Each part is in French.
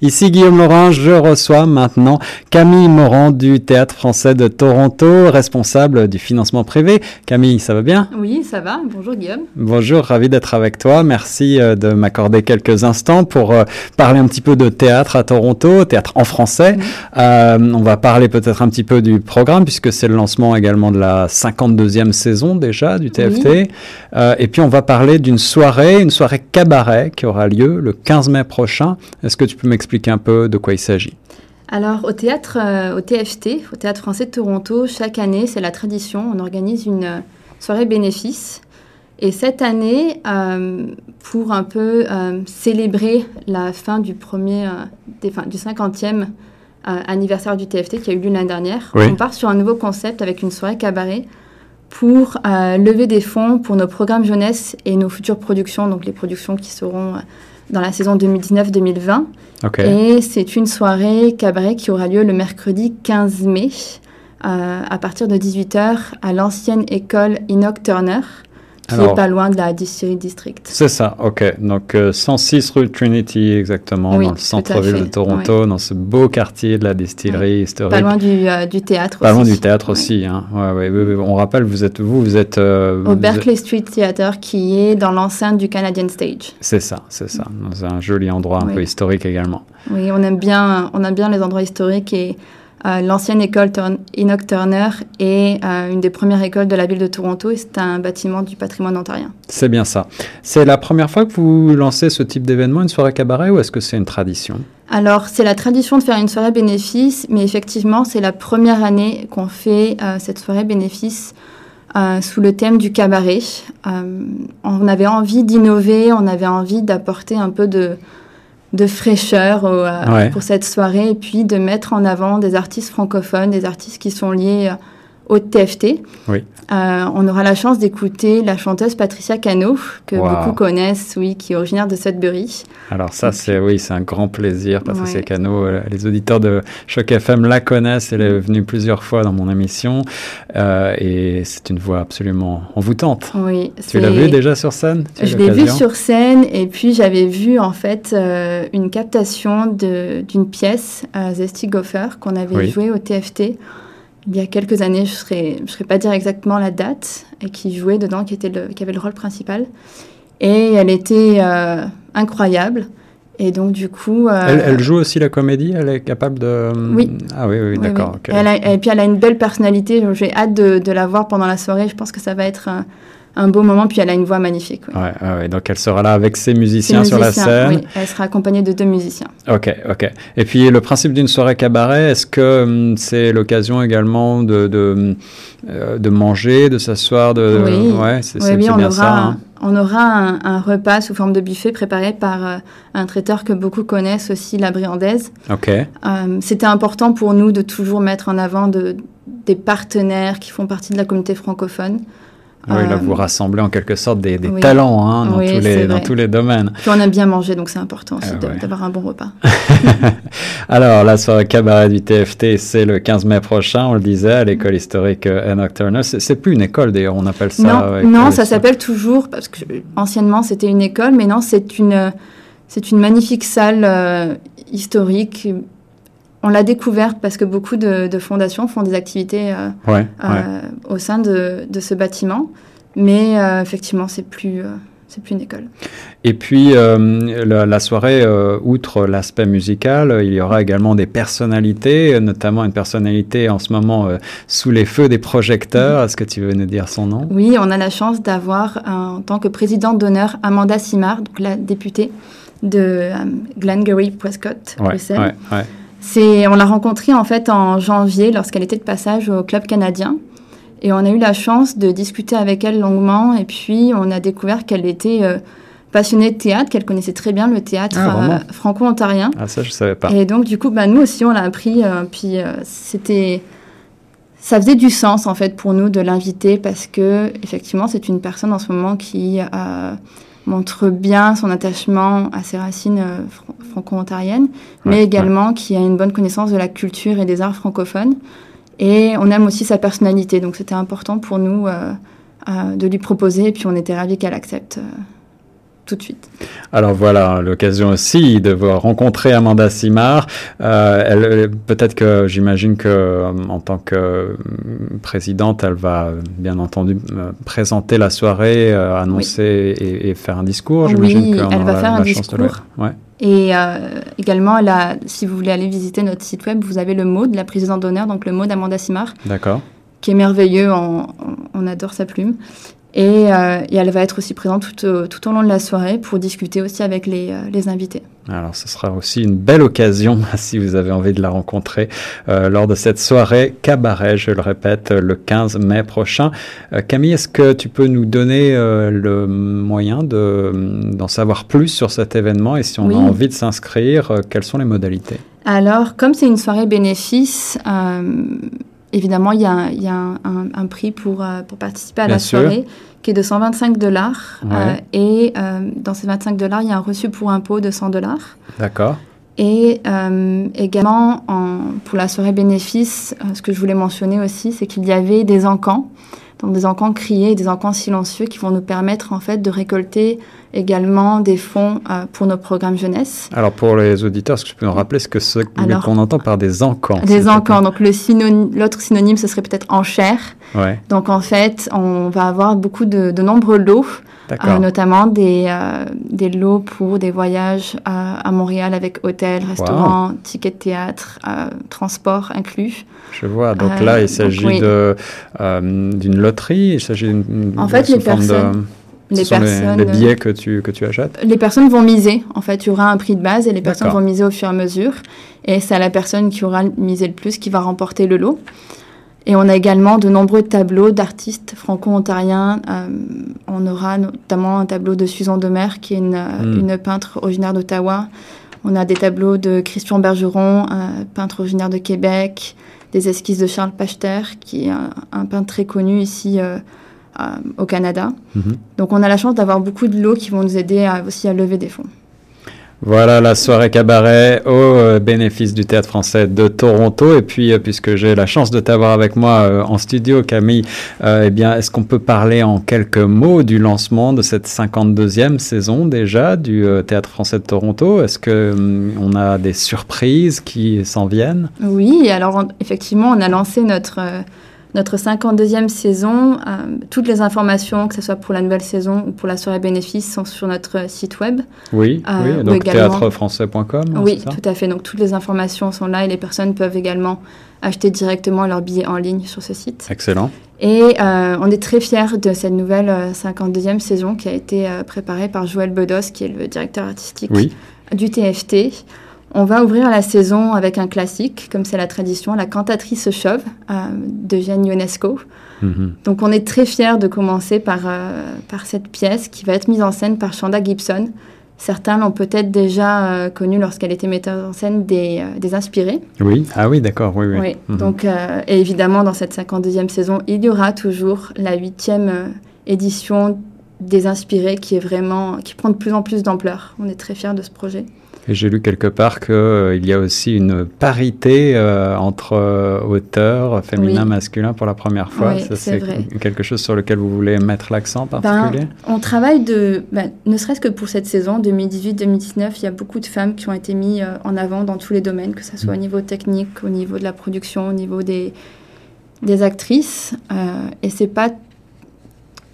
Ici Guillaume Laurent, je reçois maintenant Camille Morand du Théâtre français de Toronto, responsable du financement privé. Camille, ça va bien? Oui, ça va. Bonjour Guillaume. Bonjour, ravi d'être avec toi. Merci euh, de m'accorder quelques instants pour euh, parler un petit peu de théâtre à Toronto, théâtre en français. Euh, on va parler peut-être un petit peu du programme puisque c'est le lancement également de la 52e saison déjà du TFT. et puis on va parler d'une soirée, une soirée cabaret qui aura lieu le 15 mai prochain. Est-ce que tu peux m'expliquer expliquer un peu de quoi il s'agit alors au théâtre, euh, au TFT, au Théâtre français de Toronto, chaque année, c'est la tradition, on organise une euh, soirée bénéfice. Et cette année, euh, pour un peu célébrer la fin du premier, des, du 50e anniversaire du TFT qui a eu lieu l'année dernière, on part sur un nouveau concept avec une soirée cabaret pour lever des fonds pour nos programmes jeunesse et nos futures productions, donc les productions qui seront dans la saison 2019-2020. Et c'est une soirée cabaret qui aura lieu le mercredi 15 mai euh, à partir de 18h à l'ancienne école Enoch Turner qui n'est pas loin de la Distillery District. C'est ça, ok. Donc 106 euh, rue Trinity exactement, dans le centre-ville de Toronto, dans ce beau quartier de la distillerie historique. Pas loin du, euh, du théâtre pas aussi. Pas loin du théâtre aussi. Hein. Ouais, ouais, on rappelle, vous êtes vous, vous êtes euh, au Berkeley Street Theatre qui est dans l'enceinte du Canadian Stage. C'est ça, c'est ça. C'est un joli endroit un peu historique également. Oui, on aime bien, on aime bien les endroits historiques et euh, l'ancienne école Enoch Turner est euh, une des premières écoles de la ville de Toronto et c'est un bâtiment du patrimoine ontarien. C'est bien ça. C'est la première fois que vous lancez ce type d'événement, une soirée cabaret, ou est-ce que c'est une tradition? Alors, c'est la tradition de faire une soirée bénéfice, mais effectivement, c'est la première année qu'on fait euh, cette soirée bénéfice sous le thème du cabaret. on avait envie d'innover, on avait envie d'apporter un peu de, de fraîcheur euh, pour cette soirée et puis de mettre en avant des artistes francophones, des artistes qui sont liés euh, au TFT. Oui. Euh, on aura la chance d'écouter la chanteuse Patricia Cano, que beaucoup connaissent, oui, qui est originaire de Sudbury. Alors ça, c'est oui, c'est un grand plaisir. Patricia Cano, euh, les auditeurs de Choc FM la connaissent. Elle est venue plusieurs fois dans mon émission euh, et c'est une voix absolument envoûtante. Oui. Tu l'as vue déjà sur scène? Je l'ai vue sur scène et puis j'avais vu en fait une captation d'une pièce, Zesty Gopher, qu'on avait jouée au TFT il y a quelques années, je ne serais, je serais pas dire exactement la date, et qui jouait dedans, qui, était le, qui avait le rôle principal. Et elle était euh, incroyable. Et donc, du coup. Euh, elle, joue aussi la comédie Elle est capable de. Oui. Ah oui, oui, d'accord. et puis, elle a une belle personnalité. J'ai hâte de, de, la voir pendant la soirée. Je pense que ça va être un beau moment, puis elle a une voix magnifique. Ouais. Ouais, donc elle sera là avec ses musiciens, sur la scène. Oui, elle sera accompagnée de deux musiciens. Ok, ok. Et puis le principe d'une soirée cabaret, est-ce que hum, c'est l'occasion également de, de, euh, de manger, de s'asseoir de... Oui, ouais, c'est oui, bien on aura, ça. Hein. On aura un, repas sous forme de buffet préparé par euh, un traiteur que beaucoup connaissent aussi, la Briandaise. Ok. Hum, c'était important pour nous de toujours mettre en avant de, des partenaires qui font partie de la communauté francophone. Oui, là, vous euh, rassemblez en quelque sorte des, talents hein, dans, tous les, dans tous les domaines. Puis on aime bien manger, donc c'est important aussi ah d'avoir un bon repas. Alors, la soirée cabaret du TFT, c'est le 15 mai prochain, on le disait, à l'école historique euh, Enoch Turner. C'est plus une école d'ailleurs, on appelle ça. Non, non ça s'appelle toujours, parce que anciennement c'était une école, mais non, c'est une, une magnifique salle euh, historique on l'a découverte parce que beaucoup de, fondations font des activités euh, euh, au sein de, ce bâtiment. Mais euh, effectivement, c'est plus, c'est plus une école. Et puis, la, soirée, outre l'aspect musical, il y aura également des personnalités, notamment une personnalité en ce moment sous les feux des projecteurs. Est-ce que tu veux nous dire son nom? Oui, on a la chance d'avoir en tant que présidente d'honneur Amanda Simard, donc la députée de Glengarry Prescott, Bruxelles. On l'a rencontrée en fait en janvier lorsqu'elle était de passage au club canadien. Et on a eu la chance de discuter avec elle longuement. Et puis, on a découvert qu'elle était euh, passionnée de théâtre, qu'elle connaissait très bien le théâtre ah, euh, franco-ontarien. Ah, ça, je savais pas. Et donc, du coup, bah, nous aussi, on l'a appris. Euh, puis, c'était. Ça faisait du sens, en fait, pour nous de l'inviter parce que, effectivement, c'est une personne en ce moment qui montre bien son attachement à ses racines franco-ontarienne, mais également qui a une bonne connaissance de la culture et des arts francophones. Et on aime aussi sa personnalité, donc c'était important pour nous euh, euh, de lui proposer, et puis on était ravis qu'elle accepte. Euh, tout de suite. Alors voilà, l'occasion aussi de rencontrer Amanda Simard. Euh, peut-être que j'imagine que euh, en tant que présidente, elle va bien entendu présenter la soirée, annoncer et, faire un discours. Oui, elle va faire un discours. Ouais. Et également, si vous voulez aller visiter notre site web, vous avez le mot de la présidente d'honneur, donc le mot d'Amanda Simard. D'accord qui est merveilleux, on, adore sa plume. Euh, et, elle va être aussi présente tout, tout, au long de la soirée pour discuter aussi avec les, euh, les, invités. Alors ce sera aussi une belle occasion, si vous avez envie de la rencontrer, euh, lors de cette soirée cabaret, je le répète, le 15 mai prochain. Camille, est-ce que tu peux nous donner le moyen d'en savoir plus sur cet événement et si on a envie de s'inscrire, quelles sont les modalités? Alors, comme c'est une soirée bénéfice, évidemment, il y a, y a un, prix pour, euh, pour participer à la soirée qui est de 125 dollars. Euh, et euh, dans ces 25 dollars, il y a un reçu pour impôt de 100 dollars. D'accord. Et également, en, pour la soirée bénéfice, ce que je voulais mentionner aussi, c'est qu'il y avait des encans donc des encans criés, des encans silencieux qui vont nous permettre en fait de récolter également des fonds euh, pour nos programmes jeunesse. Alors pour les auditeurs, est-ce que tu peux nous rappeler ce que ce qu'on entend par des encans Des encans. Donc le synonyme, l'autre synonyme, ce serait peut-être enchère. Ouais. Donc en fait, on va avoir beaucoup de, de nombreux lots euh, notamment des, euh, des lots pour des voyages à, Montréal avec hôtel, restaurant, ticket de théâtre, euh, transport inclus. Je vois. Donc là, il s'agit d'une loterie. Il s'agit d'une. En fait, les personnes. les, personnes, les, billets que tu, que tu achètes? Les personnes vont miser. En fait, il y aura un prix de base et les personnes vont miser au fur et à mesure. Et c'est la personne qui aura misé le plus qui va remporter le lot. Et on a également de nombreux tableaux d'artistes franco-ontariens. Euh, on aura notamment un tableau de Susan Demer, qui est une, hmm. une peintre originaire d'Ottawa. On a des tableaux de Christian Bergeron, un peintre originaire de Québec, des esquisses de Charles Pachter, qui est un, peintre très connu ici euh, euh, au Canada. Mhm. Donc on a la chance d'avoir beaucoup de lots qui vont nous aider aussi à lever des fonds. Voilà la soirée cabaret au euh, bénéfice du théâtre français de Toronto. Et puis, euh, puisque j'ai la chance de t'avoir avec moi euh, en studio, Camille, eh bien, est-ce qu'on peut parler en quelques mots du lancement de cette 52e saison déjà du théâtre français de Toronto? Est-ce que hum, on a des surprises qui s'en viennent? Oui, alors effectivement, on a lancé notre notre 52e saison, euh, toutes les informations, que ce soit pour la nouvelle saison ou pour la soirée bénéfice, sont sur notre site web. Oui, euh, oui donc théâtrefrançais.com. Oui, tout à fait. Donc toutes les informations sont là et les personnes peuvent également acheter directement leurs billets en ligne sur ce site. Excellent. Et euh, on est très fiers de cette nouvelle 52e saison qui a été préparée par Joël Bedos, qui est le directeur artistique du TFT. On va ouvrir la saison avec un classique, comme c'est la tradition, la cantatrice chauve euh, de Jeanne Ionesco. Mhm. Donc on est très fiers de commencer par, euh, par cette pièce qui va être mise en scène par Shanda Gibson. Certains l'ont peut-être déjà euh, connue lorsqu'elle était metteuse en scène des, des Inspirés. Oui, ah oui, d'accord, oui, oui. oui. Mhm. Donc, et évidemment, dans cette 52e saison, il y aura toujours la huitième édition des Inspirés qui est vraiment, qui prend de plus en plus d'ampleur. On est très fiers de ce projet. Et j'ai lu quelque part qu'il euh, y a aussi une parité euh, entre euh, auteurs féminins, masculins pour la première fois. Oui, c'est quelque chose sur lequel vous voulez mettre l'accent particulier ben, On travaille de, ben, ne serait-ce que pour cette saison 2018-2019, il y a beaucoup de femmes qui ont été mises en avant dans tous les domaines, que ce soit au mm. niveau technique, au niveau de la production, au niveau des, des actrices. et c'est pas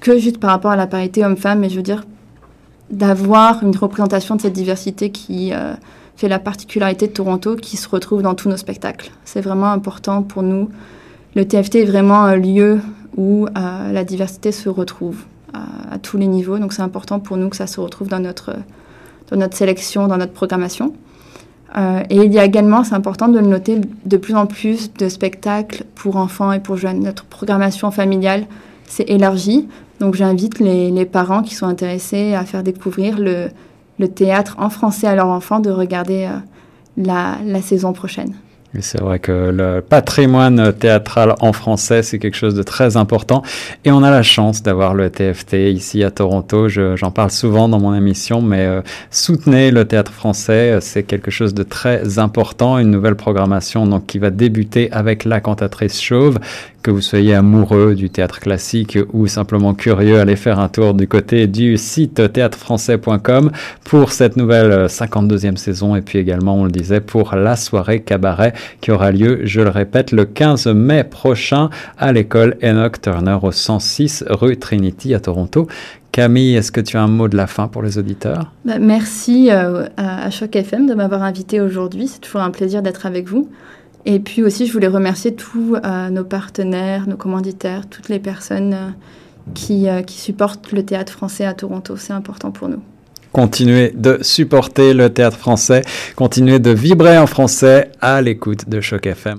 que juste par rapport à la parité homme-femme, mais je veux dire d'avoir une représentation de cette diversité qui euh, fait la particularité de Toronto, qui se retrouve dans tous nos spectacles. C'est vraiment important pour nous. Le TFT est vraiment un lieu où euh, la diversité se retrouve à tous les niveaux, donc c'est important pour nous que ça se retrouve dans notre, dans notre sélection, dans notre programmation. Euh, et il y a également, c'est important de le noter, de plus en plus de spectacles pour enfants et pour jeunes. Notre programmation familiale s'est élargie. Donc j'invite les, parents qui sont intéressés à faire découvrir le, théâtre en français à leurs enfants de regarder euh, la, saison prochaine. c'est vrai que le patrimoine théâtral en français, c'est quelque chose de très important. Et on a la chance d'avoir le TFT ici à Toronto. J'en parle souvent dans mon émission, mais euh, soutenez le théâtre français. C'est quelque chose de très important. Une nouvelle programmation donc, qui va débuter avec La Cantatrice Chauve, que vous soyez amoureux du théâtre classique ou simplement curieux, allez faire un tour du côté du site théâtrefrançais.com pour cette nouvelle 52e saison et puis également, on le disait, pour la soirée cabaret qui aura lieu, je le répète, le 15 mai prochain à l'école Enoch Turner au 106 rue Trinity à Toronto. Camille, est-ce que tu as un mot de la fin pour les auditeurs? Bah, Merci euh, à, Choc FM de m'avoir invité aujourd'hui. C'est toujours un plaisir d'être avec vous. Et puis aussi, je voulais remercier tous euh, nos partenaires, nos commanditaires, toutes les personnes euh, qui, qui supportent le théâtre français à Toronto. C'est important pour nous. Continuez de supporter le théâtre français, continuez de vibrer en français à l'écoute de Choc FM.